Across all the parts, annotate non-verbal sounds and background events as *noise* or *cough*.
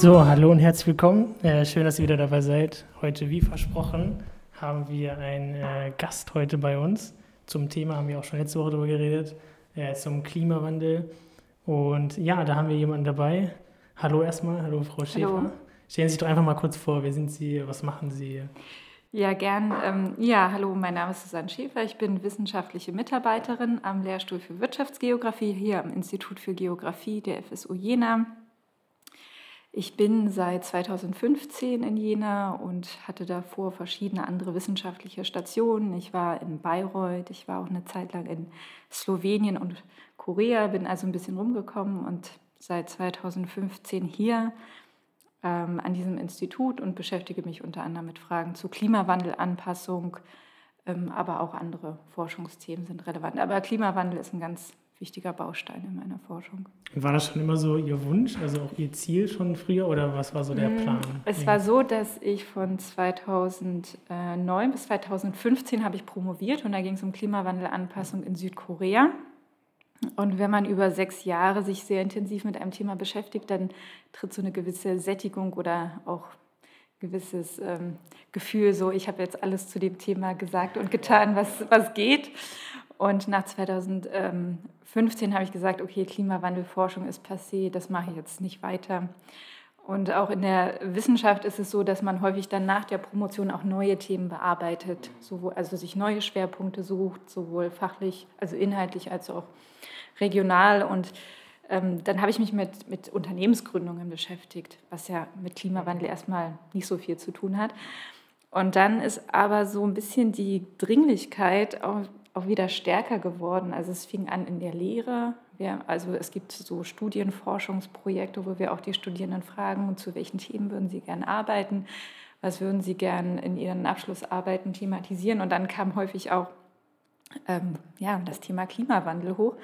So, hallo und herzlich willkommen. Äh, schön, dass ihr wieder dabei seid. Heute, wie versprochen, haben wir einen äh, Gast heute bei uns. Zum Thema haben wir auch schon letzte Woche darüber geredet, äh, zum Klimawandel. Und ja, da haben wir jemanden dabei. Hallo erstmal, hallo Frau Schäfer. Hallo. Stellen Sie sich doch einfach mal kurz vor, wer sind Sie, was machen Sie? Ja, gern. Ähm, ja, hallo, mein Name ist Susanne Schäfer. Ich bin wissenschaftliche Mitarbeiterin am Lehrstuhl für Wirtschaftsgeografie hier am Institut für Geografie der FSU Jena. Ich bin seit 2015 in Jena und hatte davor verschiedene andere wissenschaftliche Stationen. Ich war in Bayreuth, ich war auch eine Zeit lang in Slowenien und Korea, bin also ein bisschen rumgekommen und seit 2015 hier ähm, an diesem Institut und beschäftige mich unter anderem mit Fragen zu Klimawandelanpassung, ähm, aber auch andere Forschungsthemen sind relevant. Aber Klimawandel ist ein ganz wichtiger Baustein in meiner Forschung. War das schon immer so Ihr Wunsch, also auch Ihr Ziel schon früher oder was war so der mm, Plan? Es war so, dass ich von 2009 bis 2015 habe ich promoviert und da ging es um Klimawandelanpassung in Südkorea. Und wenn man über sechs Jahre sich sehr intensiv mit einem Thema beschäftigt, dann tritt so eine gewisse Sättigung oder auch gewisses ähm, Gefühl, so ich habe jetzt alles zu dem Thema gesagt und getan, was, was geht. Und nach 2015 habe ich gesagt, okay, Klimawandelforschung ist passé, das mache ich jetzt nicht weiter. Und auch in der Wissenschaft ist es so, dass man häufig dann nach der Promotion auch neue Themen bearbeitet, sowohl, also sich neue Schwerpunkte sucht, sowohl fachlich, also inhaltlich als auch regional. Und ähm, dann habe ich mich mit, mit Unternehmensgründungen beschäftigt, was ja mit Klimawandel erstmal nicht so viel zu tun hat. Und dann ist aber so ein bisschen die Dringlichkeit auch auch wieder stärker geworden. Also es fing an in der Lehre. Wir, also es gibt so Studienforschungsprojekte, wo wir auch die Studierenden fragen, zu welchen Themen würden sie gerne arbeiten, was würden sie gerne in ihren Abschlussarbeiten thematisieren. Und dann kam häufig auch ähm, ja, das Thema Klimawandel hoch.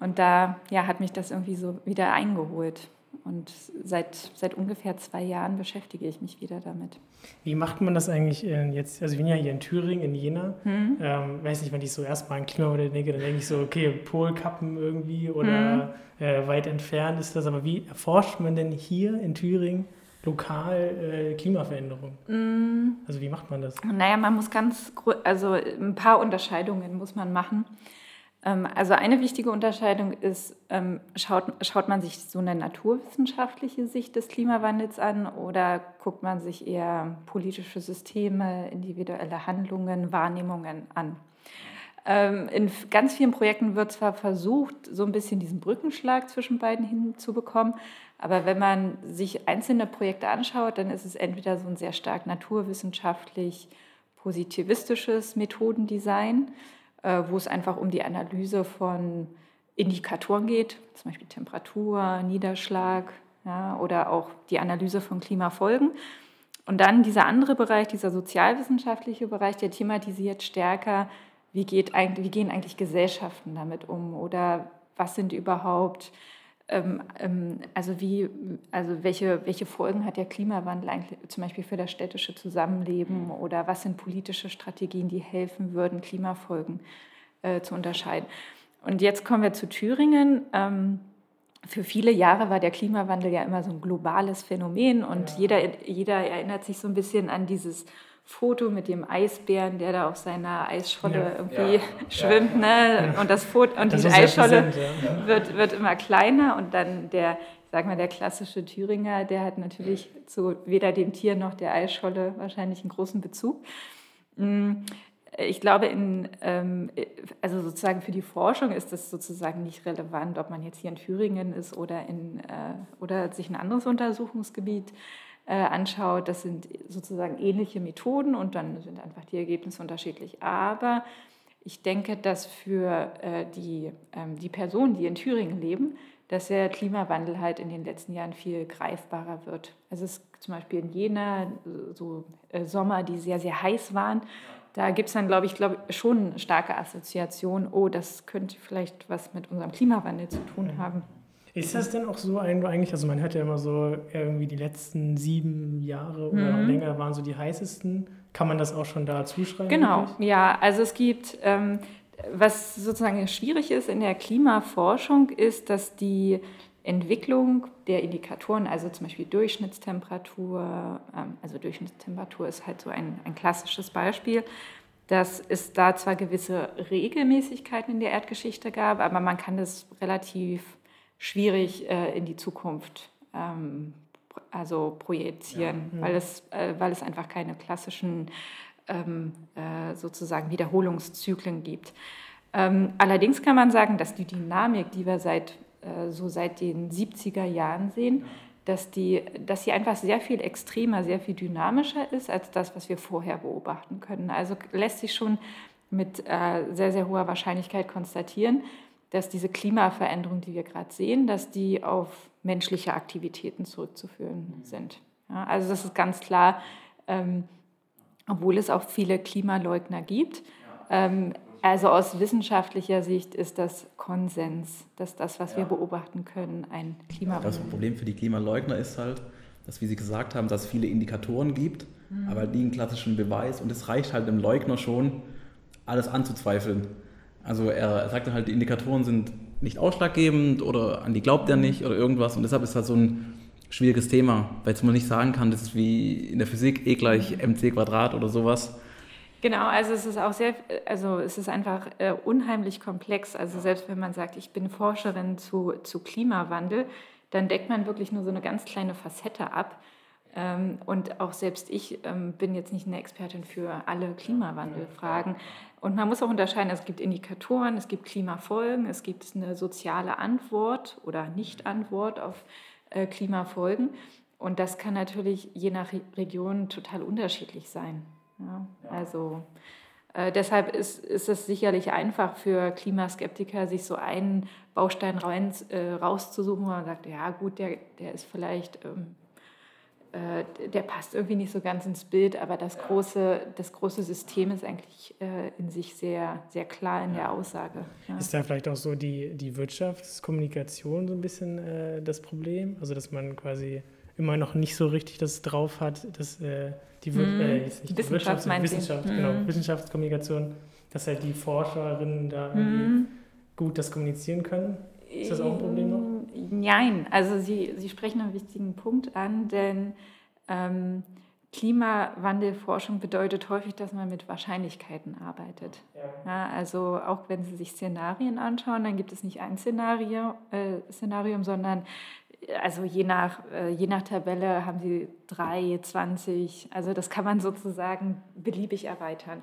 Und da ja, hat mich das irgendwie so wieder eingeholt. Und seit, seit ungefähr zwei Jahren beschäftige ich mich wieder damit. Wie macht man das eigentlich jetzt? Also ich bin ja hier in Thüringen, in Jena. Hm. Ähm, weiß nicht, wenn ich so erstmal an Klimawandel denke, dann denke ich so, okay, Polkappen irgendwie oder hm. äh, weit entfernt ist das. Aber wie erforscht man denn hier in Thüringen lokal äh, Klimaveränderung? Hm. Also wie macht man das? Naja, man muss ganz, also ein paar Unterscheidungen muss man machen. Ähm, also eine wichtige Unterscheidung ist, ähm, schaut, schaut man sich so eine naturwissenschaftliche Sicht des Klimawandels an oder guckt man sich eher politische Systeme, individuelle Handlungen, Wahrnehmungen an? Ähm, in ganz vielen Projekten wird zwar versucht, so ein bisschen diesen Brückenschlag zwischen beiden hinzubekommen, aber wenn man sich einzelne Projekte anschaut, dann ist es entweder so ein sehr stark naturwissenschaftlich positivistisches Methodendesign, wo es einfach um die Analyse von Indikatoren geht, zum Beispiel Temperatur, Niederschlag ja, oder auch die Analyse von Klimafolgen. Und dann dieser andere Bereich, dieser sozialwissenschaftliche Bereich, der thematisiert stärker, wie, geht eigentlich, wie gehen eigentlich Gesellschaften damit um oder was sind überhaupt also wie, also welche, welche Folgen hat der Klimawandel eigentlich zum Beispiel für das städtische Zusammenleben mhm. oder was sind politische Strategien, die helfen würden, Klimafolgen äh, zu unterscheiden. Und jetzt kommen wir zu Thüringen. Ähm, für viele Jahre war der Klimawandel ja immer so ein globales Phänomen und ja. jeder, jeder erinnert sich so ein bisschen an dieses Foto mit dem Eisbären, der da auf seiner Eisscholle irgendwie ja, *laughs* schwimmt. Ne? Und, das Foto, und das die Eisscholle wird, wird immer kleiner und dann der, sag mal, der klassische Thüringer, der hat natürlich zu weder dem Tier noch der Eisscholle wahrscheinlich einen großen Bezug. Mm, ich glaube, in, ähm, also sozusagen für die Forschung ist das sozusagen nicht relevant, ob man jetzt hier in Thüringen ist oder, in, äh, oder sich ein anderes Untersuchungsgebiet anschaut, das sind sozusagen ähnliche Methoden und dann sind einfach die Ergebnisse unterschiedlich. Aber ich denke, dass für äh, die, ähm, die Personen, die in Thüringen leben, dass der Klimawandel halt in den letzten Jahren viel greifbarer wird. Also es ist zum Beispiel in Jena so äh, Sommer, die sehr, sehr heiß waren. Da gibt es dann, glaube ich, glaub, schon eine starke Assoziation, oh, das könnte vielleicht was mit unserem Klimawandel zu tun mhm. haben. Ist das denn auch so eigentlich, also man hört ja immer so, irgendwie die letzten sieben Jahre oder mhm. länger waren so die heißesten. Kann man das auch schon da zuschreiben? Genau, wirklich? ja. Also es gibt, ähm, was sozusagen schwierig ist in der Klimaforschung, ist, dass die Entwicklung der Indikatoren, also zum Beispiel Durchschnittstemperatur, ähm, also Durchschnittstemperatur ist halt so ein, ein klassisches Beispiel, dass es da zwar gewisse Regelmäßigkeiten in der Erdgeschichte gab, aber man kann das relativ schwierig äh, in die Zukunft ähm, also projizieren, ja, ja. Weil, es, äh, weil es einfach keine klassischen ähm, äh, sozusagen Wiederholungszyklen gibt. Ähm, allerdings kann man sagen, dass die Dynamik, die wir seit, äh, so seit den 70er Jahren sehen, dass, die, dass sie einfach sehr viel extremer, sehr viel dynamischer ist als das, was wir vorher beobachten können. Also lässt sich schon mit äh, sehr, sehr hoher Wahrscheinlichkeit konstatieren, dass diese Klimaveränderungen, die wir gerade sehen, dass die auf menschliche Aktivitäten zurückzuführen mhm. sind. Ja, also das ist ganz klar, ähm, obwohl es auch viele Klimaleugner gibt. Ähm, also aus wissenschaftlicher Sicht ist das Konsens, dass das, was ja. wir beobachten können, ein Klimawandel. Das Problem für die Klimaleugner ist halt, dass, wie Sie gesagt haben, dass es viele Indikatoren gibt, mhm. aber die einen klassischen Beweis und es reicht halt dem Leugner schon, alles anzuzweifeln. Also er sagt dann halt, die Indikatoren sind nicht ausschlaggebend oder an die glaubt er mhm. nicht oder irgendwas und deshalb ist das so ein schwieriges Thema, weil man nicht sagen kann, das ist wie in der Physik E gleich mc Quadrat oder sowas Genau, also es ist auch sehr, also es ist einfach äh, unheimlich komplex. Also selbst wenn man sagt, ich bin Forscherin zu, zu Klimawandel, dann deckt man wirklich nur so eine ganz kleine Facette ab. Ähm, und auch selbst ich ähm, bin jetzt nicht eine Expertin für alle Klimawandelfragen. Und man muss auch unterscheiden, es gibt Indikatoren, es gibt Klimafolgen, es gibt eine soziale Antwort oder Nicht-Antwort auf äh, Klimafolgen. Und das kann natürlich je nach Region total unterschiedlich sein. Ja, also äh, deshalb ist, ist es sicherlich einfach für Klimaskeptiker, sich so einen Baustein rein, äh, rauszusuchen, wo man sagt, ja gut, der, der ist vielleicht, ähm, äh, der passt irgendwie nicht so ganz ins Bild, aber das große, das große System ist eigentlich äh, in sich sehr, sehr klar in der Aussage. Ja. Ist da vielleicht auch so die, die Wirtschaftskommunikation so ein bisschen äh, das Problem? Also dass man quasi immer noch nicht so richtig das drauf hat, dass äh, die, mm, äh, jetzt nicht Wissenschaft, Wirtschaft, Wissenschaft, mm. genau, Wissenschaftskommunikation, dass halt die Forscherinnen da mm. gut das kommunizieren können. Ist das auch ein Problem noch? Nein, also Sie, Sie sprechen einen wichtigen Punkt an, denn ähm, Klimawandelforschung bedeutet häufig, dass man mit Wahrscheinlichkeiten arbeitet. Ja. Also auch wenn Sie sich Szenarien anschauen, dann gibt es nicht ein Szenario, äh, Szenarium, sondern also je nach, äh, je nach Tabelle haben sie drei, 20, also das kann man sozusagen beliebig erweitern.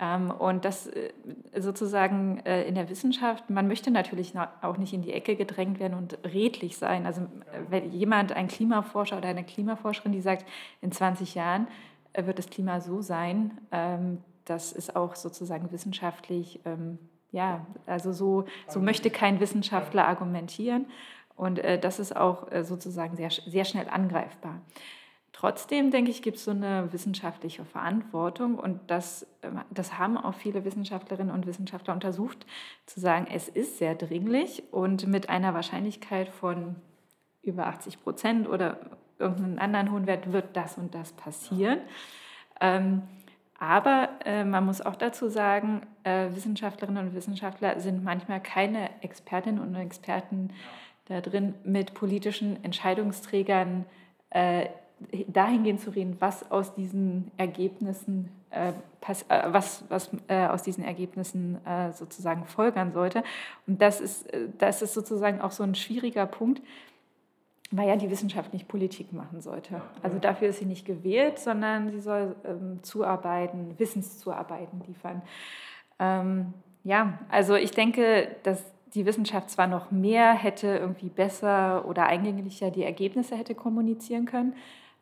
Ähm, und das äh, sozusagen äh, in der Wissenschaft, man möchte natürlich auch nicht in die Ecke gedrängt werden und redlich sein. Also wenn jemand, ein Klimaforscher oder eine Klimaforscherin, die sagt, in 20 Jahren wird das Klima so sein, ähm, das ist auch sozusagen wissenschaftlich, ähm, ja, also so, so möchte kein Wissenschaftler argumentieren. Und äh, das ist auch äh, sozusagen sehr, sehr schnell angreifbar. Trotzdem, denke ich, gibt es so eine wissenschaftliche Verantwortung und das, äh, das haben auch viele Wissenschaftlerinnen und Wissenschaftler untersucht, zu sagen, es ist sehr dringlich und mit einer Wahrscheinlichkeit von über 80 Prozent oder irgendeinen anderen hohen Wert wird das und das passieren. Ähm, aber äh, man muss auch dazu sagen, äh, Wissenschaftlerinnen und Wissenschaftler sind manchmal keine Expertinnen und Experten da drin mit politischen Entscheidungsträgern äh, dahingehend zu reden, was aus diesen Ergebnissen, äh, pass, äh, was, was äh, aus diesen Ergebnissen äh, sozusagen folgern sollte. Und das ist, äh, das ist sozusagen auch so ein schwieriger Punkt, weil ja die Wissenschaft nicht Politik machen sollte. Also dafür ist sie nicht gewählt, sondern sie soll ähm, zuarbeiten, Wissenszuarbeiten liefern. Ähm, ja, also ich denke, dass die Wissenschaft zwar noch mehr hätte irgendwie besser oder eingänglicher die Ergebnisse hätte kommunizieren können,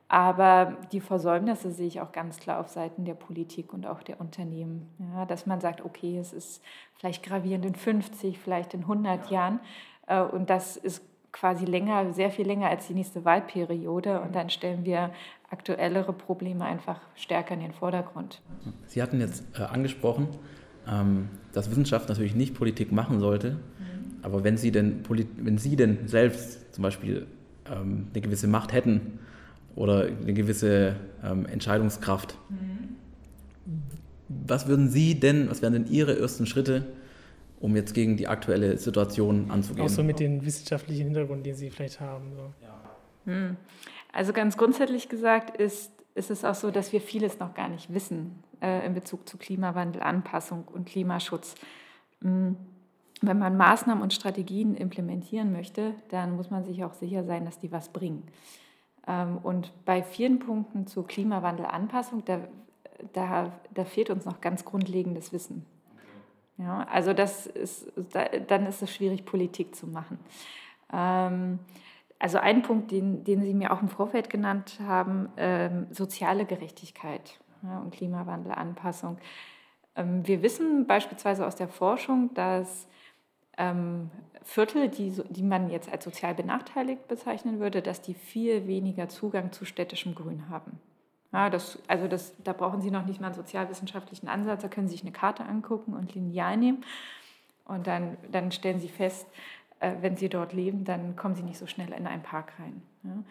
aber die Versäumnisse sehe ich auch ganz klar auf Seiten der Politik und auch der Unternehmen. Ja, dass man sagt, okay, es ist vielleicht gravierend in 50, vielleicht in 100 Jahren äh, und das ist quasi länger, sehr viel länger als die nächste Wahlperiode und dann stellen wir aktuellere Probleme einfach stärker in den Vordergrund. Sie hatten jetzt äh, angesprochen, ähm, dass Wissenschaft natürlich nicht Politik machen sollte. Mhm. Aber wenn Sie denn, wenn Sie denn selbst zum Beispiel ähm, eine gewisse Macht hätten oder eine gewisse ähm, Entscheidungskraft, mhm. was würden Sie denn, was wären denn Ihre ersten Schritte, um jetzt gegen die aktuelle Situation anzugehen. Auch so mit dem wissenschaftlichen Hintergrund, den Sie vielleicht haben. So. Hm. Also ganz grundsätzlich gesagt ist, ist es auch so, dass wir vieles noch gar nicht wissen äh, in Bezug zu Klimawandel, Anpassung und Klimaschutz. Hm. Wenn man Maßnahmen und Strategien implementieren möchte, dann muss man sich auch sicher sein, dass die was bringen. Ähm, und bei vielen Punkten zur Klimawandelanpassung, da, da, da fehlt uns noch ganz grundlegendes Wissen. Ja, also das ist, dann ist es schwierig, Politik zu machen. Ähm, also ein Punkt, den, den Sie mir auch im Vorfeld genannt haben, ähm, soziale Gerechtigkeit ja, und Klimawandelanpassung. Ähm, wir wissen beispielsweise aus der Forschung, dass ähm, Viertel, die, die man jetzt als sozial benachteiligt bezeichnen würde, dass die viel weniger Zugang zu städtischem Grün haben. Ja, das, also das, da brauchen Sie noch nicht mal einen sozialwissenschaftlichen Ansatz, da können Sie sich eine Karte angucken und lineal nehmen. Und dann, dann stellen Sie fest, äh, wenn Sie dort leben, dann kommen Sie nicht so schnell in einen Park rein. Ja.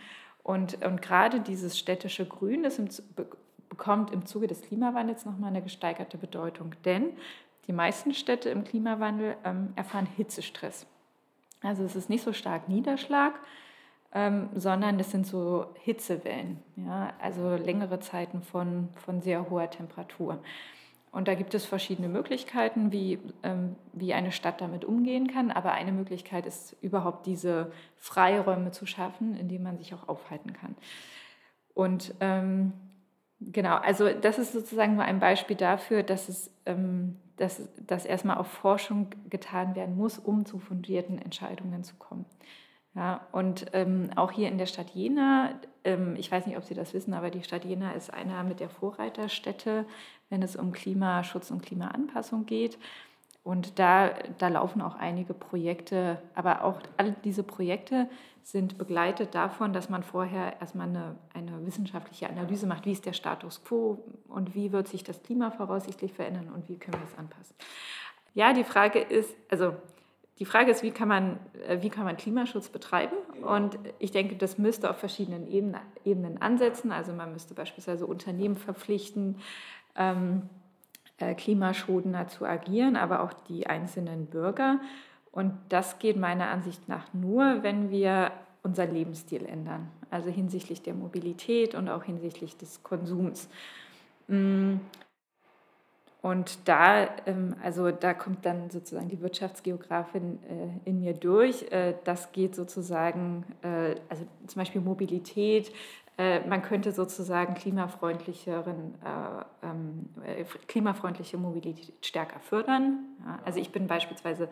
Und, und gerade dieses städtische Grün das im, bekommt im Zuge des Klimawandels nochmal eine gesteigerte Bedeutung. Denn die meisten Städte im Klimawandel ähm, erfahren Hitzestress. Also es ist nicht so stark Niederschlag, ähm, sondern es sind so Hitzewellen, ja? also längere Zeiten von, von sehr hoher Temperatur. Und da gibt es verschiedene Möglichkeiten, wie, ähm, wie eine Stadt damit umgehen kann. Aber eine Möglichkeit ist überhaupt diese Freiräume zu schaffen, in denen man sich auch aufhalten kann. Und ähm, genau, also das ist sozusagen nur ein Beispiel dafür, dass es ähm, dass, dass erstmal auch Forschung getan werden muss, um zu fundierten Entscheidungen zu kommen. Ja, und ähm, auch hier in der Stadt Jena, ähm, ich weiß nicht, ob Sie das wissen, aber die Stadt Jena ist einer mit der Vorreiterstädte, wenn es um Klimaschutz und Klimaanpassung geht. Und da, da laufen auch einige Projekte, aber auch all diese Projekte sind begleitet davon, dass man vorher erstmal eine, eine wissenschaftliche Analyse macht, wie ist der Status quo und wie wird sich das Klima voraussichtlich verändern und wie können wir es anpassen. Ja, die Frage ist, also die Frage ist, wie kann man, äh, wie kann man Klimaschutz betreiben? Und ich denke, das müsste auf verschiedenen Ebenen, Ebenen ansetzen. Also man müsste beispielsweise Unternehmen verpflichten, ähm, äh, klimaschonender zu agieren, aber auch die einzelnen Bürger. Und das geht meiner Ansicht nach nur, wenn wir unseren Lebensstil ändern, also hinsichtlich der Mobilität und auch hinsichtlich des Konsums. Mm. Und da, ähm, also da kommt dann sozusagen die Wirtschaftsgeografin äh, in mir durch. Äh, das geht sozusagen, also zum Beispiel Mobilität, man könnte sozusagen klimafreundlicheren, äh, ähm, äh, klimafreundliche Mobilität stärker fördern. Ja, also ich bin beispielsweise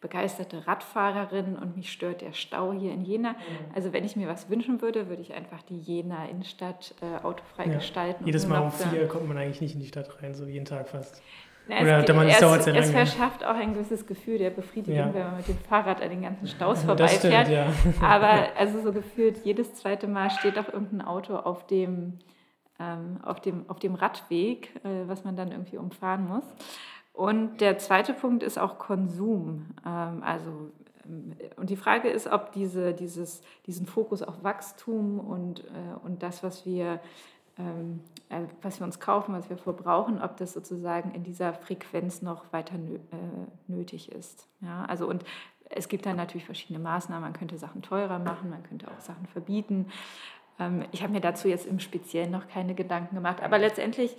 begeisterte Radfahrerin und mich stört der Stau hier in Jena. Mhm. Also wenn ich mir was wünschen würde, würde ich einfach die Jena Innenstadt äh, autofrei ja. gestalten. Jedes Mal um vier kommt man eigentlich nicht in die Stadt rein, so jeden Tag fast. Na, Oder es, man, es, dauert sehr lange. es verschafft auch ein gewisses Gefühl der Befriedigung, ja. wenn man mit dem Fahrrad an den ganzen Staus vorbeifährt. Ja. Aber also so gefühlt jedes zweite Mal steht auch irgendein Auto auf dem, ähm, auf dem, auf dem Radweg, äh, was man dann irgendwie umfahren muss. Und der zweite Punkt ist auch Konsum. Ähm, also ähm, und die Frage ist, ob diese, dieses, diesen Fokus auf Wachstum und, äh, und das, was wir was wir uns kaufen, was wir verbrauchen, ob das sozusagen in dieser Frequenz noch weiter äh, nötig ist. Ja, also und es gibt dann natürlich verschiedene Maßnahmen. Man könnte Sachen teurer machen, man könnte auch Sachen verbieten. Ähm, ich habe mir dazu jetzt im Speziellen noch keine Gedanken gemacht, aber letztendlich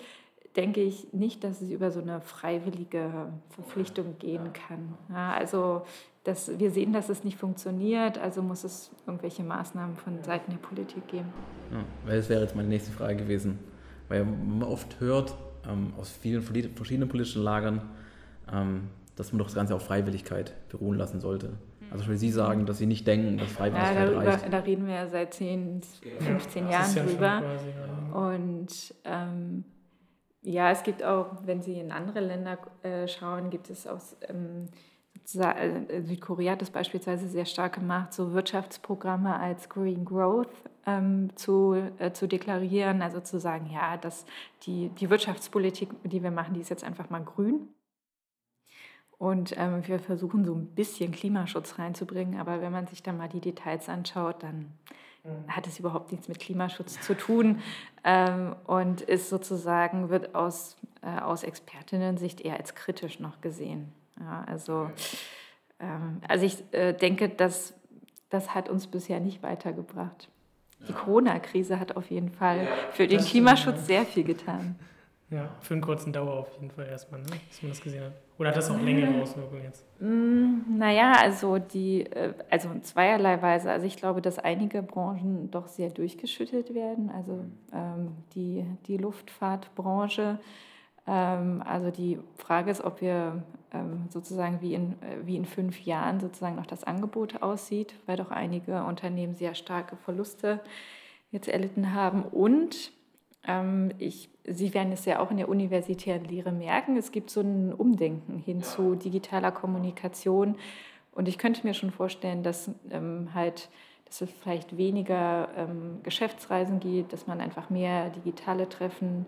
denke ich nicht, dass es über so eine freiwillige Verpflichtung gehen kann. Ja, also dass wir sehen, dass es nicht funktioniert, also muss es irgendwelche Maßnahmen von Seiten der Politik geben. Ja, weil das wäre jetzt meine nächste Frage gewesen, weil man oft hört ähm, aus vielen verschiedenen politischen Lagern, ähm, dass man doch das Ganze auf Freiwilligkeit beruhen lassen sollte. Also will Sie sagen, dass Sie nicht denken, dass Freiwilligkeit ja, darüber, reicht. Da reden wir ja seit 10, 15 ja, Jahren drüber. Und ähm, ja, es gibt auch, wenn Sie in andere Länder äh, schauen, gibt es auch ähm, äh, Südkorea hat das beispielsweise sehr stark gemacht, so Wirtschaftsprogramme als Green Growth ähm, zu, äh, zu deklarieren, also zu sagen, ja, dass die, die Wirtschaftspolitik, die wir machen, die ist jetzt einfach mal grün. Und ähm, wir versuchen so ein bisschen Klimaschutz reinzubringen, aber wenn man sich dann mal die Details anschaut, dann mhm. hat es überhaupt nichts mit Klimaschutz zu tun ähm, und ist sozusagen, wird aus, äh, aus Expertinnen-Sicht eher als kritisch noch gesehen. Ja, also, ähm, also ich äh, denke, dass das hat uns bisher nicht weitergebracht. Die Corona-Krise hat auf jeden Fall für den Klimaschutz sehr viel getan. Ja, für einen kurzen Dauer auf jeden Fall erstmal, ne? dass man das gesehen hat. Oder hat das auch längere Auswirkungen jetzt? Mm, naja, also die, äh, also in zweierlei Weise. Also ich glaube, dass einige Branchen doch sehr durchgeschüttet werden. Also ähm, die, die Luftfahrtbranche. Ähm, also die Frage ist, ob wir ähm, sozusagen wie in, äh, wie in fünf Jahren sozusagen noch das Angebot aussieht, weil doch einige Unternehmen sehr starke Verluste jetzt erlitten haben. Und ähm, ich, Sie werden es ja auch in der universitären Lehre merken, es gibt so ein Umdenken hin zu digitaler Kommunikation. Und ich könnte mir schon vorstellen, dass ähm, halt dass es vielleicht weniger ähm, Geschäftsreisen gibt, dass man einfach mehr digitale Treffen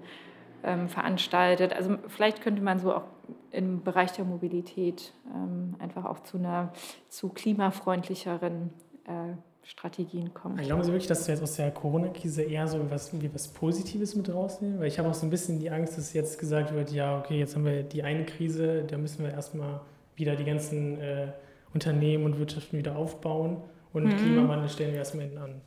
ähm, veranstaltet. Also vielleicht könnte man so auch im Bereich der Mobilität ähm, einfach auch zu einer zu klimafreundlicheren äh, Strategien kommt. Glauben Sie wirklich, dass wir jetzt aus der Corona-Krise eher so was, wie was Positives mit rausnehmen? Weil ich habe auch so ein bisschen die Angst, dass jetzt gesagt wird, ja, okay, jetzt haben wir die eine Krise, da müssen wir erstmal wieder die ganzen äh, Unternehmen und Wirtschaften wieder aufbauen und mhm. Klimawandel stellen wir erstmal hinten an.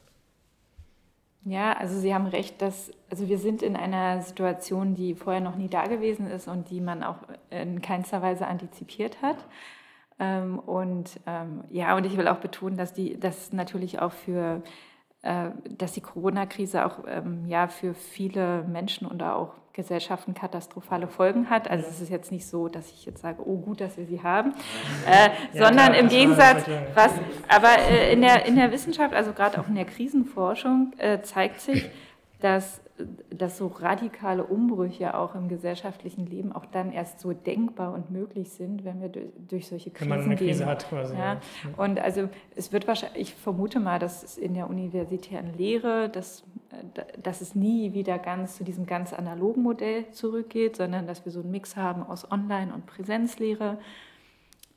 Ja, also Sie haben recht, dass also wir sind in einer Situation, die vorher noch nie da gewesen ist und die man auch in keinster Weise antizipiert hat. Ähm, und ähm, ja, und ich will auch betonen, dass die, dass natürlich auch für, dass die Corona-Krise auch ähm, ja für viele Menschen und auch Gesellschaften katastrophale Folgen hat. Also es ist jetzt nicht so, dass ich jetzt sage, oh gut, dass wir sie haben, äh, ja, sondern klar, im Gegensatz, was, aber äh, in, der, in der Wissenschaft, also gerade auch in der Krisenforschung, äh, zeigt sich, dass dass so radikale Umbrüche auch im gesellschaftlichen Leben auch dann erst so denkbar und möglich sind, wenn wir durch, durch solche Krisen wenn man eine Krise gehen. hat quasi. Ja. ja. Und also es wird wahrscheinlich, ich vermute mal, dass es in der universitären Lehre, dass, dass es nie wieder ganz zu diesem ganz analogen Modell zurückgeht, sondern dass wir so einen Mix haben aus Online- und Präsenzlehre.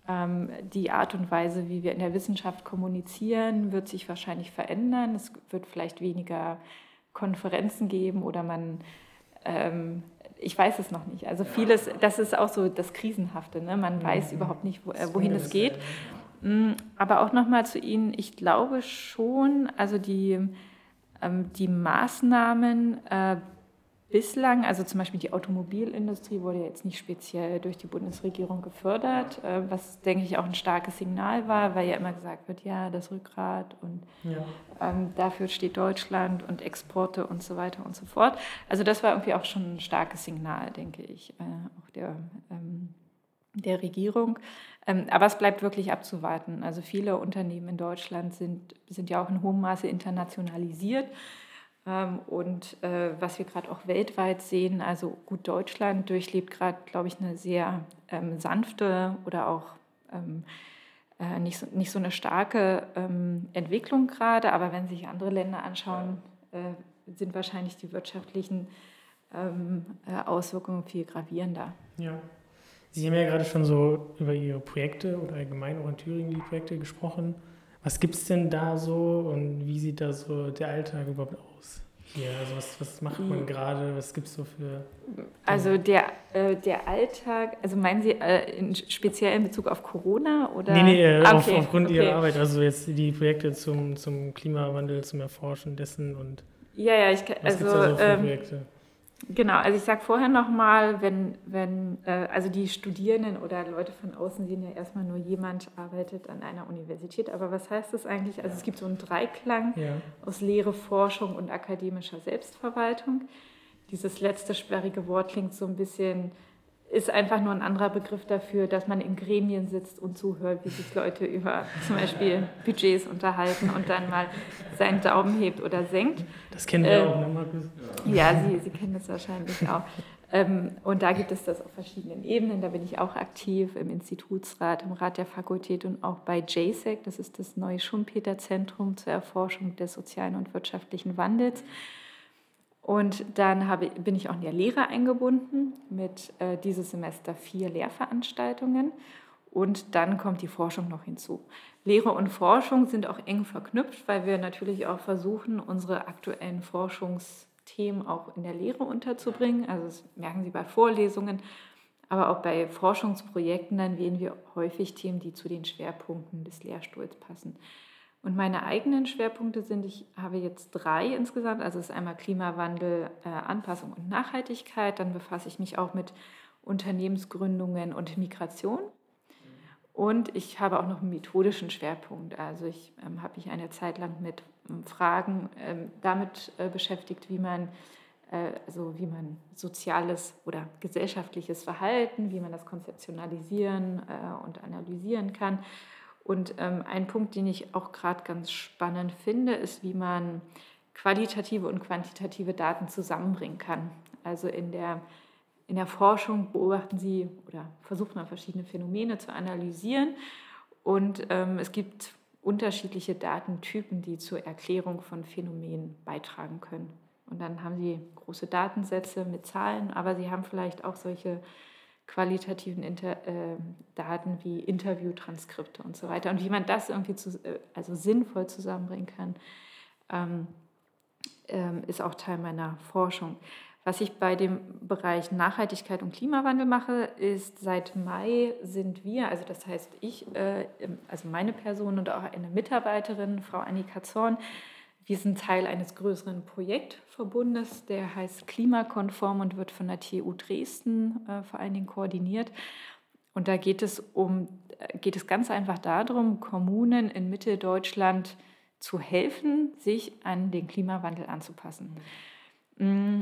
Ähm, die Art und Weise, wie wir in der Wissenschaft kommunizieren, wird sich wahrscheinlich verändern. Es wird vielleicht weniger Konferenzen geben oder man, ähm, ich weiß es noch nicht. Also vieles, das ist auch so das Krisenhafte. Ne? Man weiß mhm. überhaupt nicht, wo, äh, wohin es geht. Mm, aber auch nochmal zu Ihnen, ich glaube schon, also die, ähm, die Maßnahmen äh, bislang, also zum Beispiel die Automobilindustrie wurde jetzt nicht speziell durch die Bundesregierung gefördert, äh, was denke ich auch ein starkes Signal war, weil ja immer gesagt wird, ja, das Rückgrat und ja. ähm, dafür steht Deutschland und Exporte und so weiter und so fort. Also das war irgendwie auch schon ein starkes Signal, denke ich, äh, auch der, ähm, der Regierung. Ähm, aber es bleibt wirklich abzuwarten. Also viele Unternehmen in Deutschland sind, sind ja auch in hohem Maße internationalisiert. Ähm, und äh, was wir gerade auch weltweit sehen, also gut, Deutschland durchlebt gerade, glaube ich, eine sehr ähm, sanfte oder auch ähm, äh, nicht, so, nicht so eine starke ähm, Entwicklung gerade. Aber wenn sich andere Länder anschauen, äh, sind wahrscheinlich die wirtschaftlichen ähm, äh, Auswirkungen viel gravierender. Ja. Sie haben ja gerade schon so über Ihre Projekte oder allgemein auch in Thüringen die Projekte gesprochen. Was gibt es denn da so und wie sieht da so der Alltag überhaupt aus? Hier, also was, was macht man gerade? Was gibt es so für. Also der, äh, der Alltag, also meinen Sie äh, in, speziell in Bezug auf Corona oder? Nee, nee, äh, okay, auf, aufgrund okay. Ihrer Arbeit, also jetzt die Projekte zum, zum Klimawandel, zum Erforschen dessen und. Ja, ja, ich kann. Was also, da so für ähm, Projekte? Genau, also ich sage vorher nochmal, wenn, wenn, äh, also die Studierenden oder Leute von außen sehen ja erstmal nur, jemand arbeitet an einer Universität. Aber was heißt das eigentlich? Also es gibt so einen Dreiklang ja. aus Lehre, Forschung und akademischer Selbstverwaltung. Dieses letzte sperrige Wort klingt so ein bisschen ist einfach nur ein anderer Begriff dafür, dass man in Gremien sitzt und zuhört, wie sich Leute über zum Beispiel Budgets unterhalten und dann mal seinen Daumen hebt oder senkt. Das kennen wir ähm, auch, ne, Markus? Ja, Sie, Sie kennen das wahrscheinlich auch. Ähm, und da gibt es das auf verschiedenen Ebenen. Da bin ich auch aktiv im Institutsrat, im Rat der Fakultät und auch bei JSEC. Das ist das neue Schumpeter-Zentrum zur Erforschung des sozialen und wirtschaftlichen Wandels. Und dann habe, bin ich auch in der Lehre eingebunden mit äh, dieses Semester vier Lehrveranstaltungen. Und dann kommt die Forschung noch hinzu. Lehre und Forschung sind auch eng verknüpft, weil wir natürlich auch versuchen, unsere aktuellen Forschungsthemen auch in der Lehre unterzubringen. Also das merken Sie bei Vorlesungen, Aber auch bei Forschungsprojekten, dann wählen wir häufig Themen, die zu den Schwerpunkten des Lehrstuhls passen. Und meine eigenen Schwerpunkte sind, ich habe jetzt drei insgesamt. Also es ist einmal Klimawandel, äh, Anpassung und Nachhaltigkeit. Dann befasse ich mich auch mit Unternehmensgründungen und Migration. Und ich habe auch noch einen methodischen Schwerpunkt. Also ich ähm, habe mich eine Zeit lang mit ähm, Fragen ähm, damit äh, beschäftigt, wie man, äh, also wie man soziales oder gesellschaftliches Verhalten, wie man das konzeptionalisieren äh, und analysieren kann. Und ähm, ein Punkt, den ich auch gerade ganz spannend finde, ist, wie man qualitative und quantitative Daten zusammenbringen kann. Also in der, in der Forschung beobachten Sie oder versucht man verschiedene Phänomene zu analysieren. Und ähm, es gibt unterschiedliche Datentypen, die zur Erklärung von Phänomenen beitragen können. Und dann haben Sie große Datensätze mit Zahlen, aber Sie haben vielleicht auch solche qualitativen Inter äh, Daten wie Interviewtranskripte und so weiter. Und wie man das irgendwie zu, äh, also sinnvoll zusammenbringen kann, ähm, ähm, ist auch Teil meiner Forschung. Was ich bei dem Bereich Nachhaltigkeit und Klimawandel mache, ist seit Mai sind wir, also das heißt ich, äh, also meine Person und auch eine Mitarbeiterin, Frau Annika Zorn, wir sind Teil eines größeren Projektverbundes, der heißt Klimakonform und wird von der TU Dresden äh, vor allen Dingen koordiniert. Und da geht es um, geht es ganz einfach darum, Kommunen in Mitteldeutschland zu helfen, sich an den Klimawandel anzupassen. Mm,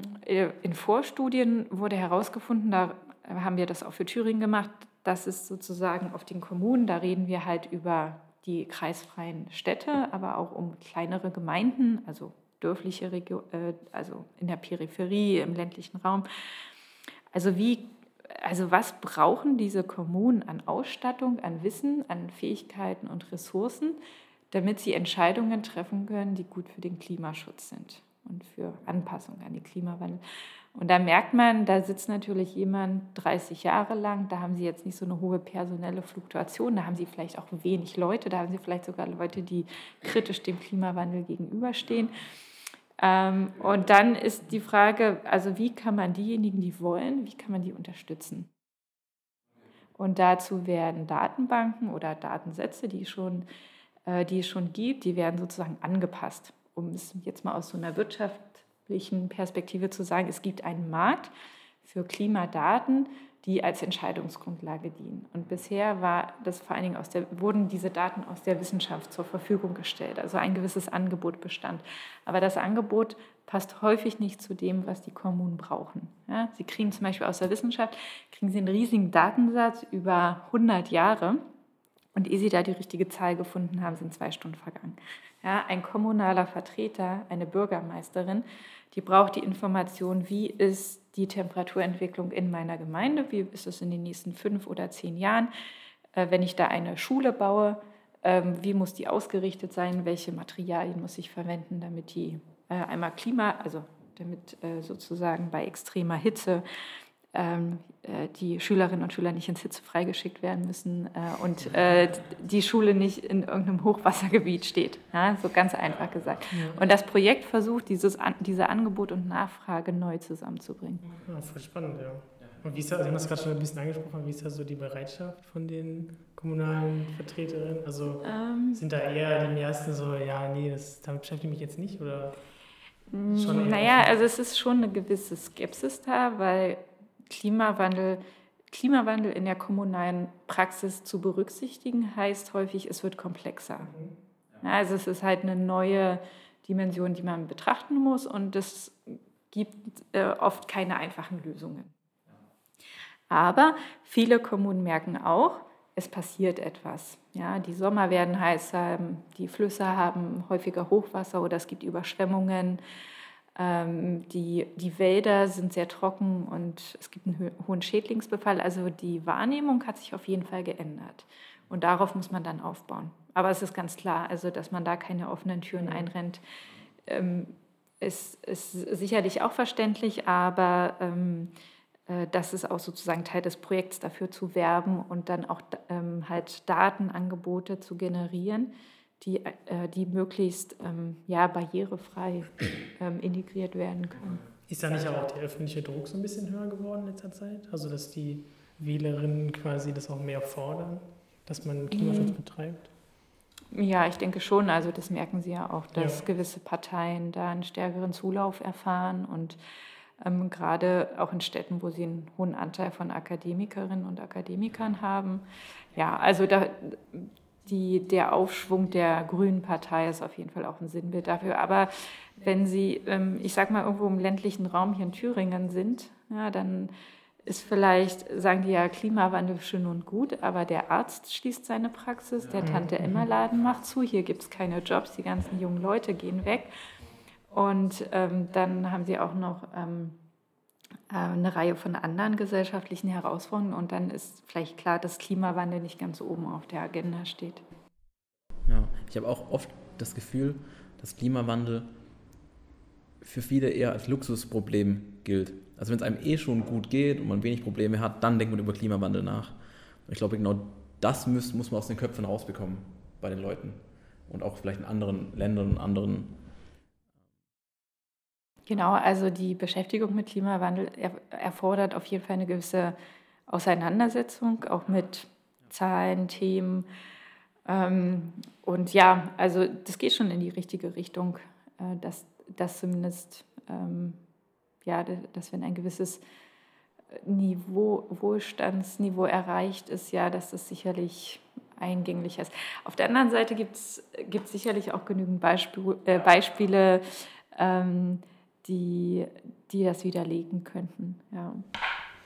in Vorstudien wurde herausgefunden, da haben wir das auch für Thüringen gemacht, dass es sozusagen auf den Kommunen, da reden wir halt über die kreisfreien Städte, aber auch um kleinere Gemeinden, also dörfliche Region, äh, also in der Peripherie, im ländlichen Raum. Also wie, also was brauchen diese Kommunen an Ausstattung, an Wissen, an Fähigkeiten und Ressourcen, damit sie Entscheidungen treffen können, die gut für den Klimaschutz sind und für Anpassung an den Klimawandel. Und da merkt man, da sitzt natürlich jemand 30 Jahre lang, da haben sie jetzt nicht so eine hohe personelle Fluktuation, da haben sie vielleicht auch wenig Leute, da haben sie vielleicht sogar Leute, die kritisch dem Klimawandel gegenüberstehen. Ähm, und dann ist die Frage, also wie kann man diejenigen, die wollen, wie kann man die unterstützen? Und dazu werden Datenbanken oder Datensätze, die, schon, äh, die es schon gibt, die werden sozusagen angepasst, um es jetzt mal aus so einer Wirtschaft wissenschaftlichen Perspektive zu sagen, es gibt einen Markt für Klimadaten, die als Entscheidungsgrundlage dienen. Und bisher war das vor allen Dingen aus der, wurden diese Daten aus der Wissenschaft zur Verfügung gestellt, also ein gewisses Angebot bestand. Aber das Angebot passt häufig nicht zu dem, was die Kommunen brauchen. Ja, sie kriegen zum Beispiel aus der Wissenschaft kriegen sie einen riesigen Datensatz über 100 Jahre. Und ehe sie da die richtige Zahl gefunden haben, sind zwei Stunden vergangen. Ja, ein kommunaler Vertreter, eine Bürgermeisterin, die braucht die Information, wie ist die Temperaturentwicklung in meiner Gemeinde, wie ist es in den nächsten fünf oder zehn Jahren, äh, wenn ich da eine Schule baue, ähm, wie muss die ausgerichtet sein, welche Materialien muss ich verwenden, damit die äh, einmal Klima, also damit äh, sozusagen bei extremer Hitze die Schülerinnen und Schüler nicht ins Hitze freigeschickt werden müssen äh, und äh, die Schule nicht in irgendeinem Hochwassergebiet steht. So ganz einfach gesagt. Und das Projekt versucht, dieses, diese Angebot und Nachfrage neu zusammenzubringen. Ja, voll spannend, ja. Und wie ist das, Sie haben das gerade schon ein bisschen angesprochen, wie ist da so die Bereitschaft von den kommunalen Vertreterinnen? Also ähm, sind da eher die meisten so, ja, nee, das, damit beschäftige ich mich jetzt nicht? Oder schon naja, also es ist schon eine gewisse Skepsis da, weil Klimawandel, Klimawandel in der kommunalen Praxis zu berücksichtigen, heißt häufig, es wird komplexer. Mhm. Also es ist halt eine neue Dimension, die man betrachten muss und es gibt äh, oft keine einfachen Lösungen. Aber viele Kommunen merken auch, es passiert etwas. Ja, die Sommer werden heißer, die Flüsse haben häufiger Hochwasser oder es gibt Überschwemmungen. Ähm, die, die Wälder sind sehr trocken und es gibt einen hohen Schädlingsbefall. Also die Wahrnehmung hat sich auf jeden Fall geändert. Und darauf muss man dann aufbauen. Aber es ist ganz klar, also dass man da keine offenen Türen einrennt, ähm, ist, ist sicherlich auch verständlich, aber ähm, äh, das ist auch sozusagen Teil des Projekts, dafür zu werben und dann auch halt Datenangebote zu generieren, die, äh, die möglichst ähm, ja, barrierefrei ähm, integriert werden können. Ist da nicht auch der öffentliche Druck so ein bisschen höher geworden in letzter Zeit? Also dass die Wählerinnen quasi das auch mehr fordern, dass man Klimaschutz mhm. betreibt? Ja, ich denke schon. Also das merken Sie ja auch, dass ja. gewisse Parteien da einen stärkeren Zulauf erfahren und ähm, gerade auch in Städten, wo sie einen hohen Anteil von Akademikerinnen und Akademikern haben. Ja, also da, die, der Aufschwung der Grünen Partei ist auf jeden Fall auch ein Sinnbild dafür. Aber wenn Sie, ähm, ich sag mal, irgendwo im ländlichen Raum hier in Thüringen sind, ja, dann ist vielleicht, sagen die ja, Klimawandel schön und gut, aber der Arzt schließt seine Praxis, der Tante Emma Laden macht zu, hier gibt es keine Jobs, die ganzen jungen Leute gehen weg. Und ähm, dann haben sie auch noch ähm, äh, eine Reihe von anderen gesellschaftlichen Herausforderungen und dann ist vielleicht klar, dass Klimawandel nicht ganz oben auf der Agenda steht. Ja, ich habe auch oft das Gefühl, dass Klimawandel für viele eher als Luxusproblem gilt. Also wenn es einem eh schon gut geht und man wenig Probleme hat, dann denkt man über Klimawandel nach. Und ich glaube, genau das muss, muss man aus den Köpfen rausbekommen bei den Leuten und auch vielleicht in anderen Ländern und anderen. Genau, also die Beschäftigung mit Klimawandel erfordert auf jeden Fall eine gewisse Auseinandersetzung, auch mit Zahlen, Themen. Ähm, und ja, also das geht schon in die richtige Richtung, äh, dass das zumindest ähm, ja, dass wenn ein gewisses Niveau, Wohlstandsniveau erreicht ist, ja, dass das sicherlich eingänglich ist. Auf der anderen Seite gibt es sicherlich auch genügend Beispiel, äh, Beispiele, ähm, die, die das widerlegen könnten. Ja.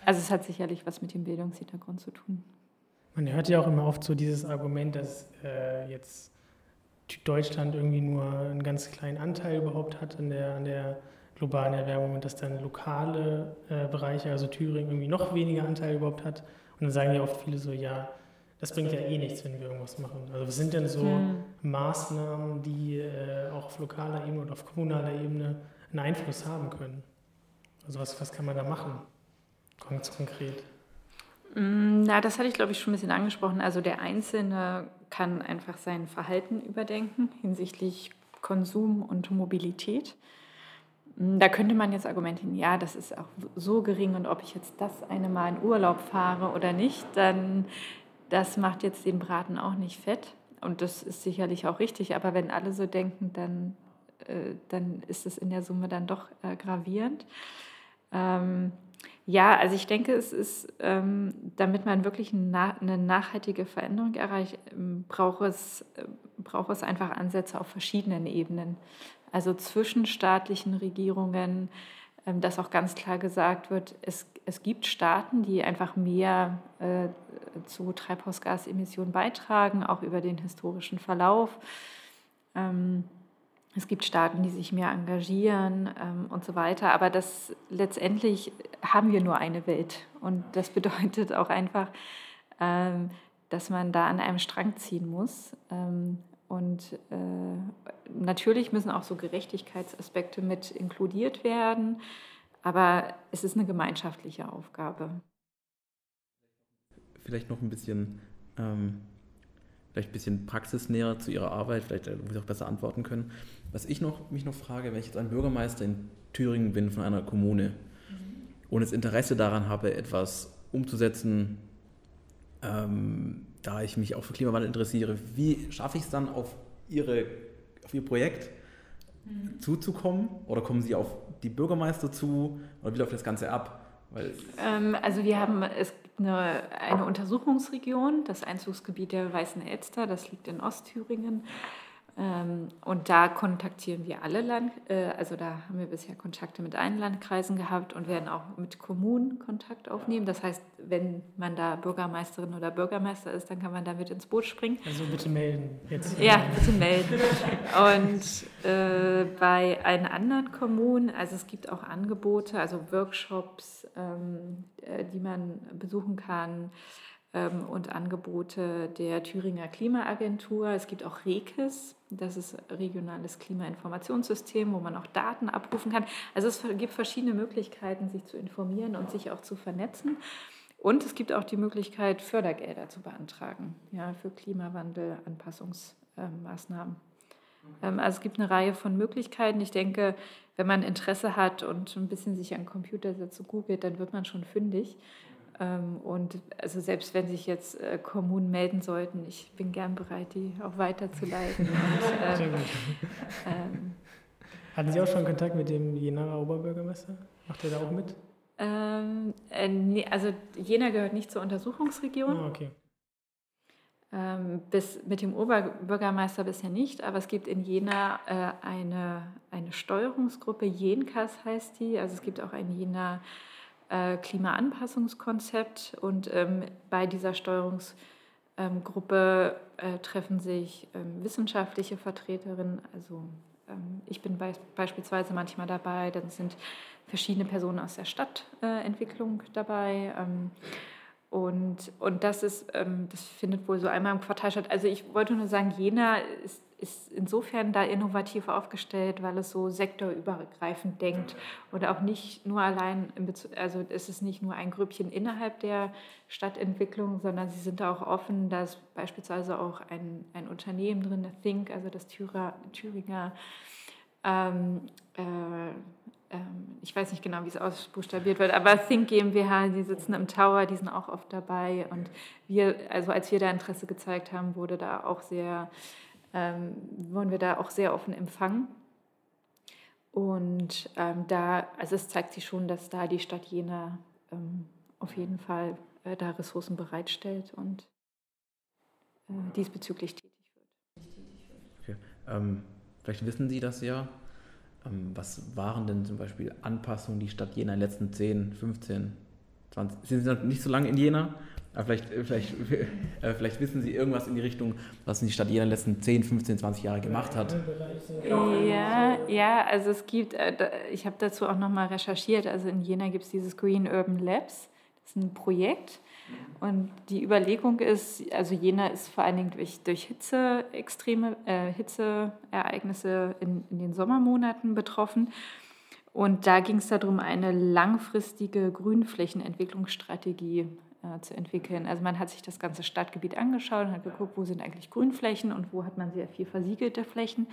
Also es hat sicherlich was mit dem Bildungshintergrund zu tun. Man hört ja auch immer oft so dieses Argument, dass äh, jetzt Deutschland irgendwie nur einen ganz kleinen Anteil überhaupt hat an der, an der globalen Erwärmung und dass dann lokale äh, Bereiche, also Thüringen, irgendwie noch weniger Anteil überhaupt hat. Und dann sagen ja oft viele so, ja, das bringt ja eh nichts, wenn wir irgendwas machen. Also was sind denn so hm. Maßnahmen, die äh, auch auf lokaler Ebene oder auf kommunaler Ebene einen Einfluss haben können? Also was, was kann man da machen, ganz konkret? Mm, na, das hatte ich, glaube ich, schon ein bisschen angesprochen. Also der Einzelne kann einfach sein Verhalten überdenken hinsichtlich Konsum und Mobilität. Hm, da könnte man jetzt argumentieren, ja, das ist auch so gering und ob ich jetzt das eine Mal in Urlaub fahre oder nicht, dann das macht jetzt den Braten auch nicht fett. Und das ist sicherlich auch richtig, aber wenn alle so denken, dann, äh, dann ist es in der Summe dann doch äh, gravierend. Ähm, ja, also ich denke, es ist, ähm, damit man wirklich eine nachhaltige Veränderung erreicht, ähm, braucht es, äh, braucht es einfach Ansätze auf verschiedenen Ebenen also zwischen staatlichen Regierungen, ähm, dass auch ganz klar gesagt wird, es, es gibt Staaten, die einfach mehr äh, zu Treibhausgasemissionen beitragen, auch über den historischen Verlauf. Ähm, es gibt Staaten, die sich mehr engagieren ähm, und so weiter. Aber das letztendlich haben wir nur eine Welt. Und das *laughs* bedeutet auch einfach, ähm, dass man da an einem Strang ziehen muss. Ähm, und äh, natürlich müssen auch so Gerechtigkeitsaspekte mit inkludiert werden, aber es ist eine gemeinschaftliche Aufgabe. Vielleicht noch ein bisschen, ähm, vielleicht ein bisschen praxisnäher zu Ihrer Arbeit, vielleicht wo Sie auch besser antworten können. Was ich noch, mich noch frage, wenn ich jetzt ein Bürgermeister in Thüringen bin von einer Kommune mhm. und das Interesse daran habe, etwas umzusetzen, ähm, da ich mich auch für Klimawandel interessiere, wie schaffe ich es dann auf, ihre, auf Ihr Projekt mhm. zuzukommen? Oder kommen Sie auf die Bürgermeister zu? Oder wie läuft das Ganze ab? Ähm, also wir haben, es eine, eine Untersuchungsregion, das Einzugsgebiet der Weißen Elster, das liegt in Ostthüringen. Ähm, und da kontaktieren wir alle Land, äh, also da haben wir bisher Kontakte mit allen Landkreisen gehabt und werden auch mit Kommunen Kontakt aufnehmen. Das heißt, wenn man da Bürgermeisterin oder Bürgermeister ist, dann kann man da mit ins Boot springen. Also bitte melden jetzt. Ja, bitte melden. Und äh, bei allen anderen Kommunen, also es gibt auch Angebote, also Workshops, ähm, äh, die man besuchen kann und Angebote der Thüringer Klimaagentur. Es gibt auch REKIS, das ist regionales Klimainformationssystem, wo man auch Daten abrufen kann. Also es gibt verschiedene Möglichkeiten, sich zu informieren und sich auch zu vernetzen. Und es gibt auch die Möglichkeit, Fördergelder zu beantragen ja, für Klimawandel-Anpassungsmaßnahmen. Ähm, also es gibt eine Reihe von Möglichkeiten. Ich denke, wenn man Interesse hat und ein bisschen sich an den Computer setzt und googelt, dann wird man schon fündig. Ähm, und also selbst wenn sich jetzt äh, Kommunen melden sollten, ich bin gern bereit, die auch weiterzuleiten. *laughs* und, ähm, ähm, Hatten Sie auch schon Kontakt mit dem Jenaer Oberbürgermeister? Macht er da auch mit? Ähm, äh, nee, also Jena gehört nicht zur Untersuchungsregion. Ah, okay. Ähm, bis, mit dem Oberbürgermeister bisher nicht, aber es gibt in Jena äh, eine, eine Steuerungsgruppe, Jenkas heißt die. Also es gibt auch ein Jena äh, Klimaanpassungskonzept und ähm, bei dieser Steuerungsgruppe äh, treffen sich ähm, wissenschaftliche Vertreterinnen, also ähm, ich bin be beispielsweise manchmal dabei, dann sind verschiedene Personen aus der Stadtentwicklung dabei. Ähm, und, und das ist, das findet wohl so einmal im Quartal statt. Also ich wollte nur sagen, Jena ist, ist insofern da innovativ aufgestellt, weil es so sektorübergreifend denkt und auch nicht nur allein, also es ist nicht nur ein Grüppchen innerhalb der Stadtentwicklung, sondern sie sind da auch offen, dass beispielsweise auch ein, ein Unternehmen drin, der Think, also das Thüringer, Thüringer ähm, äh, ähm, ich weiß nicht genau, wie es ausbuchstabiert wird, aber Think GmbH, die sitzen im Tower, die sind auch oft dabei. Und wir, also als wir da Interesse gezeigt haben, wurde da auch sehr, ähm, wurden wir da auch sehr offen empfangen. Und ähm, da, also es zeigt sich schon, dass da die Stadt Jena ähm, auf jeden Fall äh, da Ressourcen bereitstellt und äh, diesbezüglich tätig wird. Okay. Ähm, vielleicht wissen Sie das ja. Ähm, was waren denn zum Beispiel Anpassungen, die Stadt Jena in den letzten 10, 15, 20, sind Sie noch nicht so lange in Jena? Aber vielleicht, äh, vielleicht, *laughs* äh, vielleicht wissen Sie irgendwas in die Richtung, was die Stadt Jena in den letzten 10, 15, 20 Jahre gemacht hat. Ja, ja also es gibt, äh, ich habe dazu auch nochmal recherchiert, also in Jena gibt es dieses Green Urban Labs, das ist ein Projekt, und die Überlegung ist, also Jena ist vor allen Dingen durch, durch Hitze, extreme äh, Hitzeereignisse in, in den Sommermonaten betroffen. Und da ging es darum, eine langfristige Grünflächenentwicklungsstrategie äh, zu entwickeln. Also man hat sich das ganze Stadtgebiet angeschaut und hat geguckt, wo sind eigentlich Grünflächen und wo hat man sehr viel versiegelte Flächen.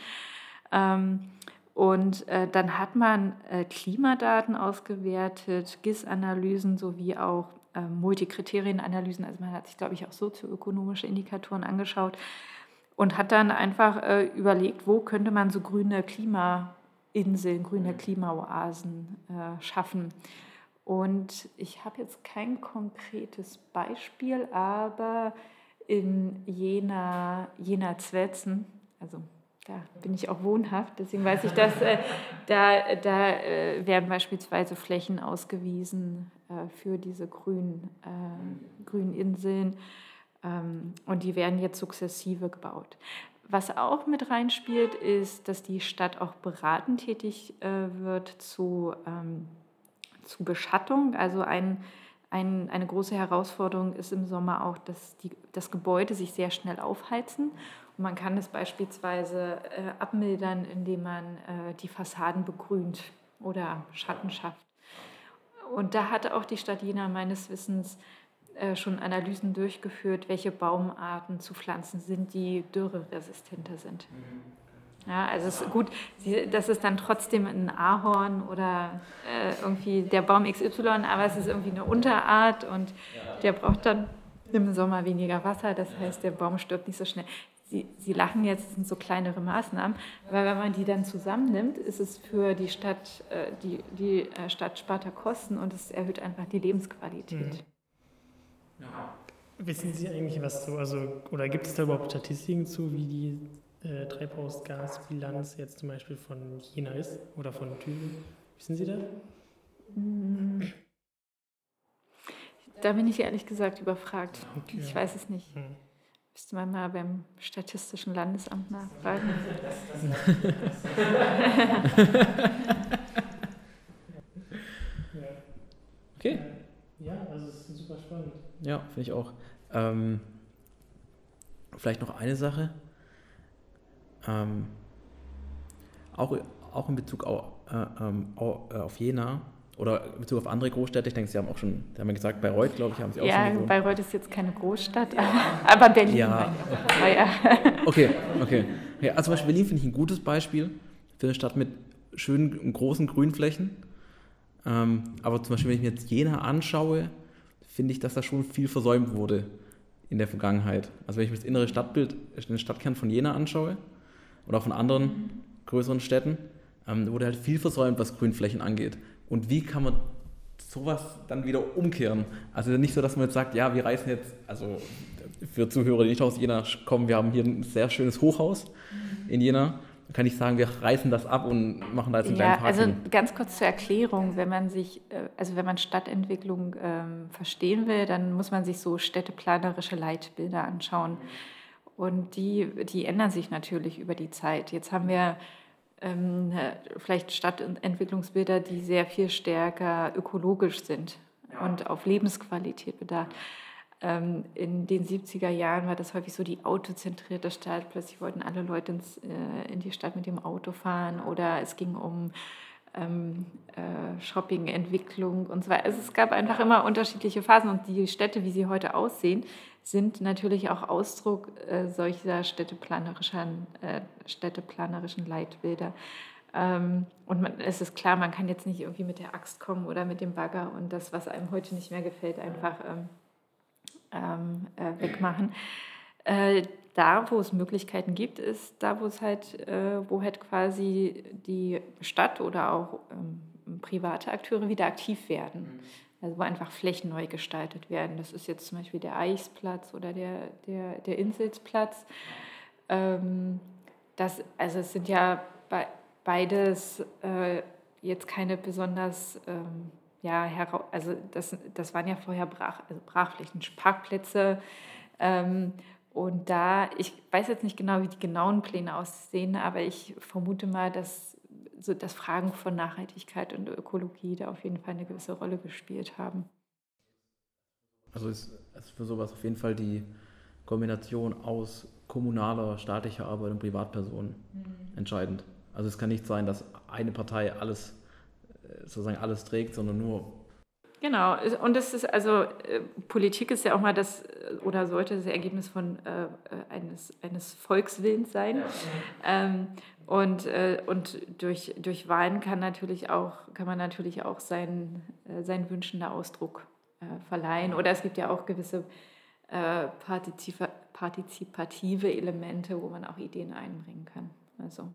Ähm, und äh, dann hat man äh, Klimadaten ausgewertet, GIS-Analysen sowie auch äh, Multikriterienanalysen. Also man hat sich, glaube ich, auch sozioökonomische Indikatoren angeschaut und hat dann einfach äh, überlegt, wo könnte man so grüne Klimainseln, grüne Klimaoasen äh, schaffen. Und ich habe jetzt kein konkretes Beispiel, aber in Jena, Jena Zwetzen, also da bin ich auch wohnhaft, deswegen weiß ich, dass äh, da, da äh, werden beispielsweise Flächen ausgewiesen äh, für diese grünen, äh, grünen Inseln ähm, und die werden jetzt sukzessive gebaut. Was auch mit reinspielt, ist, dass die Stadt auch beratend tätig äh, wird zu, ähm, zu Beschattung. Also ein, ein, eine große Herausforderung ist im Sommer auch, dass die, das Gebäude sich sehr schnell aufheizen man kann es beispielsweise äh, abmildern, indem man äh, die Fassaden begrünt oder Schatten schafft. Und da hatte auch die Stadt Jena meines Wissens äh, schon Analysen durchgeführt, welche Baumarten zu pflanzen sind, die dürreresistenter sind. Mhm. Ja, also es ist gut, das ist dann trotzdem ein Ahorn oder äh, irgendwie der Baum XY, aber es ist irgendwie eine Unterart und der braucht dann im Sommer weniger Wasser, das heißt, der Baum stirbt nicht so schnell. Sie, Sie lachen jetzt, das sind so kleinere Maßnahmen, aber wenn man die dann zusammennimmt, ist es für die Stadt, äh, die, die äh, Stadt spart Kosten und es erhöht einfach die Lebensqualität. Mhm. Wissen Sie eigentlich was so, also, oder gibt es da überhaupt Statistiken zu, wie die äh, Treibhausgasbilanz jetzt zum Beispiel von China ist oder von Thüringen? Wissen Sie das? Mhm. Da bin ich ehrlich gesagt überfragt. Okay. Ich weiß es nicht. Mhm. Müsste man mal beim Statistischen Landesamt nachfragen. *laughs* okay. Ja, also es ist super spannend. Ja, finde ich auch. Ähm, vielleicht noch eine Sache. Ähm, auch, auch in Bezug auf, äh, ähm, auf Jena oder in Bezug auf andere Großstädte, ich denke, Sie haben auch schon, Sie haben ja gesagt, Bayreuth, glaube ich, haben Sie auch ja, schon gewohnt. Ja, Bayreuth ist jetzt keine Großstadt, *laughs* aber Berlin. Ja. ja. *laughs* Okay, okay. Ja, also zum Beispiel Berlin finde ich ein gutes Beispiel für eine Stadt mit schönen, großen Grünflächen. Ähm, aber zum Beispiel, wenn ich mir jetzt Jena anschaue, finde ich, dass da schon viel versäumt wurde in der Vergangenheit. Also wenn ich mir das innere Stadtbild, den Stadtkern von Jena anschaue oder auch von anderen größeren Städten, ähm, wurde halt viel versäumt, was Grünflächen angeht. Und wie kann man sowas dann wieder umkehren? Also nicht so, dass man jetzt sagt, ja, wir reißen jetzt, also für Zuhörer, die nicht aus Jena kommen, wir haben hier ein sehr schönes Hochhaus in Jena kann ich sagen, wir reißen das ab und machen da jetzt einen ja, kleinen Park Also ganz kurz zur Erklärung, wenn man sich, äh, also wenn man Stadtentwicklung ähm, verstehen will, dann muss man sich so städteplanerische Leitbilder anschauen. Und die, die ändern sich natürlich über die Zeit. Jetzt haben wir ähm, vielleicht Stadtentwicklungsbilder, die sehr viel stärker ökologisch sind und auf Lebensqualität bedacht. Ähm, in den 70er Jahren war das häufig so die autozentrierte Stadt. Plötzlich wollten alle Leute ins, äh, in die Stadt mit dem Auto fahren oder es ging um ähm, äh, Shopping, Entwicklung und so weiter. Also es gab einfach immer unterschiedliche Phasen und die Städte, wie sie heute aussehen, sind natürlich auch Ausdruck äh, solcher städteplanerischen, äh, städteplanerischen Leitbilder. Ähm, und man, es ist klar, man kann jetzt nicht irgendwie mit der Axt kommen oder mit dem Bagger und das, was einem heute nicht mehr gefällt, einfach ähm, ähm, äh, wegmachen. Äh, da, wo es Möglichkeiten gibt, ist da, wo es halt, äh, wo halt quasi die Stadt oder auch ähm, private Akteure wieder aktiv werden. Mhm. Also wo einfach Flächen neu gestaltet werden. Das ist jetzt zum Beispiel der Eichsplatz oder der, der, der Inselsplatz. Ähm, das, also es sind ja be beides äh, jetzt keine besonders ähm, ja, also das, das waren ja vorher Brach, also Brachflächen, Parkplätze. Ähm, und da, ich weiß jetzt nicht genau, wie die genauen Pläne aussehen, aber ich vermute mal, dass, so, dass Fragen von Nachhaltigkeit und Ökologie da auf jeden Fall eine gewisse Rolle gespielt haben. Also ist, ist für sowas auf jeden Fall die Kombination aus kommunaler, staatlicher Arbeit und Privatpersonen mhm. entscheidend. Also es kann nicht sein, dass eine Partei alles sozusagen alles trägt, sondern nur. Genau, und das ist also, äh, Politik ist ja auch mal das, äh, oder sollte das Ergebnis von äh, äh, eines, eines Volkswillens sein. Ja. Ähm, und äh, und durch, durch Wahlen kann, natürlich auch, kann man natürlich auch seinen, äh, seinen Wünschen da Ausdruck verleihen. Oder es gibt ja auch gewisse partizipative Elemente, wo man auch Ideen einbringen kann. Also.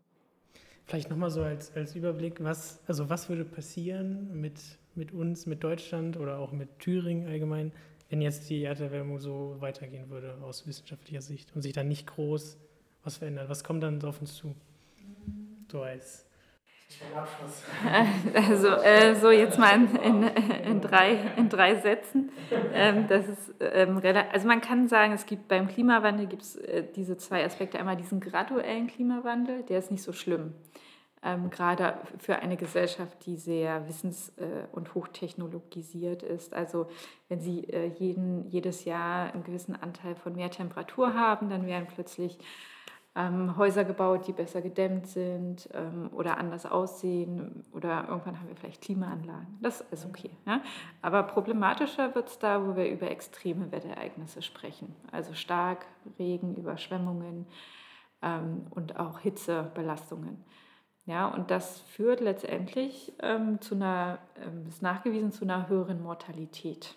Vielleicht nochmal so als, als Überblick, was, also was würde passieren mit, mit uns, mit Deutschland oder auch mit Thüringen allgemein, wenn jetzt die Erderwärmung so weitergehen würde aus wissenschaftlicher Sicht und sich dann nicht groß was verändert? Was kommt dann auf uns zu? So als *laughs* also äh, so jetzt mal in, in, in, drei, in drei Sätzen. Ähm, das ist, ähm, also man kann sagen, es gibt beim Klimawandel gibt äh, diese zwei Aspekte. Einmal diesen graduellen Klimawandel, der ist nicht so schlimm. Ähm, gerade für eine Gesellschaft, die sehr wissens- äh, und hochtechnologisiert ist. Also wenn Sie äh, jeden, jedes Jahr einen gewissen Anteil von mehr Temperatur haben, dann werden plötzlich ähm, Häuser gebaut, die besser gedämmt sind ähm, oder anders aussehen oder irgendwann haben wir vielleicht Klimaanlagen. Das ist okay. Ja? Aber problematischer wird es da, wo wir über extreme Wetterereignisse sprechen. Also stark Regen, Überschwemmungen ähm, und auch Hitzebelastungen. Ja, und das führt letztendlich ähm, zu einer, ähm, ist nachgewiesen zu einer höheren Mortalität.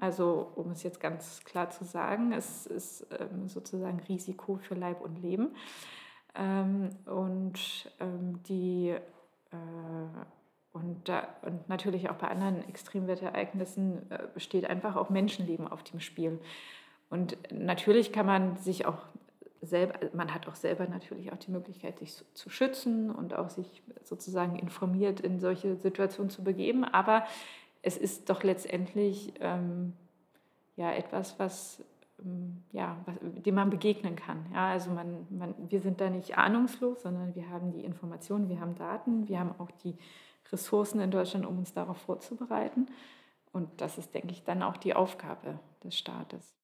Also um es jetzt ganz klar zu sagen, es ist ähm, sozusagen Risiko für Leib und Leben. Ähm, und ähm, die äh, und, da, und natürlich auch bei anderen Extremwetterereignissen äh, besteht einfach auch Menschenleben auf dem Spiel. Und natürlich kann man sich auch selber, man hat auch selber natürlich auch die Möglichkeit, sich zu schützen und auch sich sozusagen informiert in solche Situationen zu begeben. Aber es ist doch letztendlich ähm, ja, etwas, was, ähm, ja, was, dem man begegnen kann. Ja, also man, man, wir sind da nicht ahnungslos, sondern wir haben die Informationen, wir haben Daten, wir haben auch die Ressourcen in Deutschland, um uns darauf vorzubereiten. Und das ist, denke ich, dann auch die Aufgabe des Staates.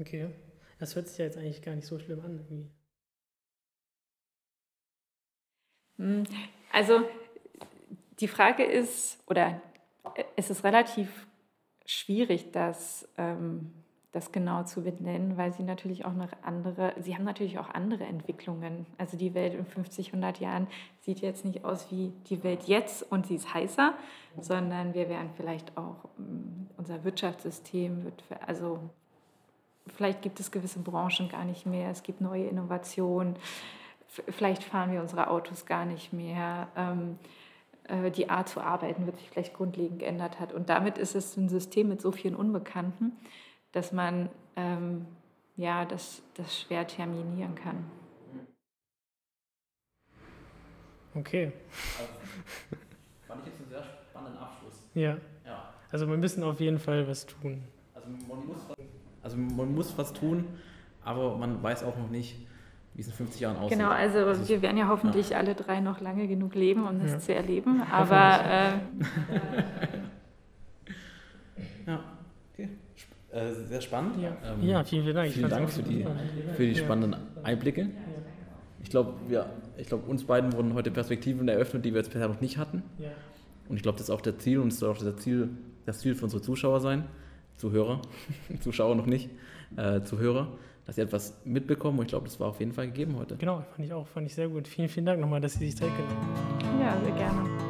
Okay, das hört sich ja jetzt eigentlich gar nicht so schlimm an. Irgendwie. Hm, also die Frage ist, oder es ist relativ schwierig, das, ähm, das genau zu benennen, weil sie natürlich auch noch andere, sie haben natürlich auch andere Entwicklungen. Also die Welt in 50, 100 Jahren sieht jetzt nicht aus wie die Welt jetzt und sie ist heißer, sondern wir werden vielleicht auch, mm, unser Wirtschaftssystem wird, also vielleicht gibt es gewisse Branchen gar nicht mehr, es gibt neue Innovationen, vielleicht fahren wir unsere Autos gar nicht mehr. Ähm, äh, die Art zu arbeiten wird sich vielleicht grundlegend geändert hat. Und damit ist es ein System mit so vielen Unbekannten, dass man ähm, ja, das, das schwer terminieren kann. Okay. Also, fand ich jetzt einen sehr spannenden Abschluss. Ja. Ja. Also wir müssen auf jeden Fall was tun. Also man muss, also man muss was tun, aber man weiß auch noch nicht, wie es in 50 Jahren aussieht. Genau, also, also wir werden ja hoffentlich ja. alle drei noch lange genug leben, um das ja. zu erleben. Aber äh, *laughs* ja, okay. Äh, sehr spannend. Ja, ähm, ja vielen, vielen Dank. Vielen Dank für die, für die spannenden Einblicke. Ich glaube, wir, ich uns beiden wurden heute Perspektiven eröffnet, die wir jetzt bisher noch nicht hatten. Und ich glaube, das ist auch der Ziel und es soll auch das Ziel, das Ziel für unsere Zuschauer sein, Zuhörer, *laughs* Zuschauer noch nicht, äh, Zuhörer, dass sie etwas mitbekommen. Und ich glaube, das war auf jeden Fall gegeben heute. Genau, fand ich auch, fand ich sehr gut. Vielen, vielen Dank nochmal, dass Sie sich Zeit genommen haben. Ja, sehr gerne.